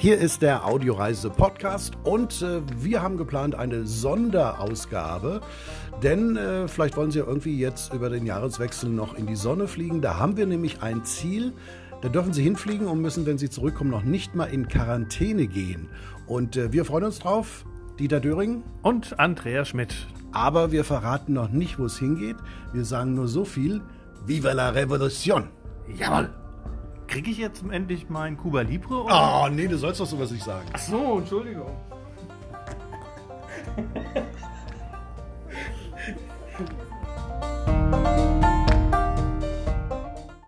Hier ist der Audioreise Podcast und äh, wir haben geplant eine Sonderausgabe, denn äh, vielleicht wollen Sie ja irgendwie jetzt über den Jahreswechsel noch in die Sonne fliegen. Da haben wir nämlich ein Ziel. Da dürfen Sie hinfliegen und müssen, wenn Sie zurückkommen, noch nicht mal in Quarantäne gehen. Und äh, wir freuen uns drauf. Dieter Döring und Andrea Schmidt. Aber wir verraten noch nicht, wo es hingeht. Wir sagen nur so viel. Viva la Revolution! Jawohl! Kriege ich jetzt endlich mein Cuba Libre? Oder? Oh, nee, du sollst doch sowas nicht sagen. Ach so, Entschuldigung.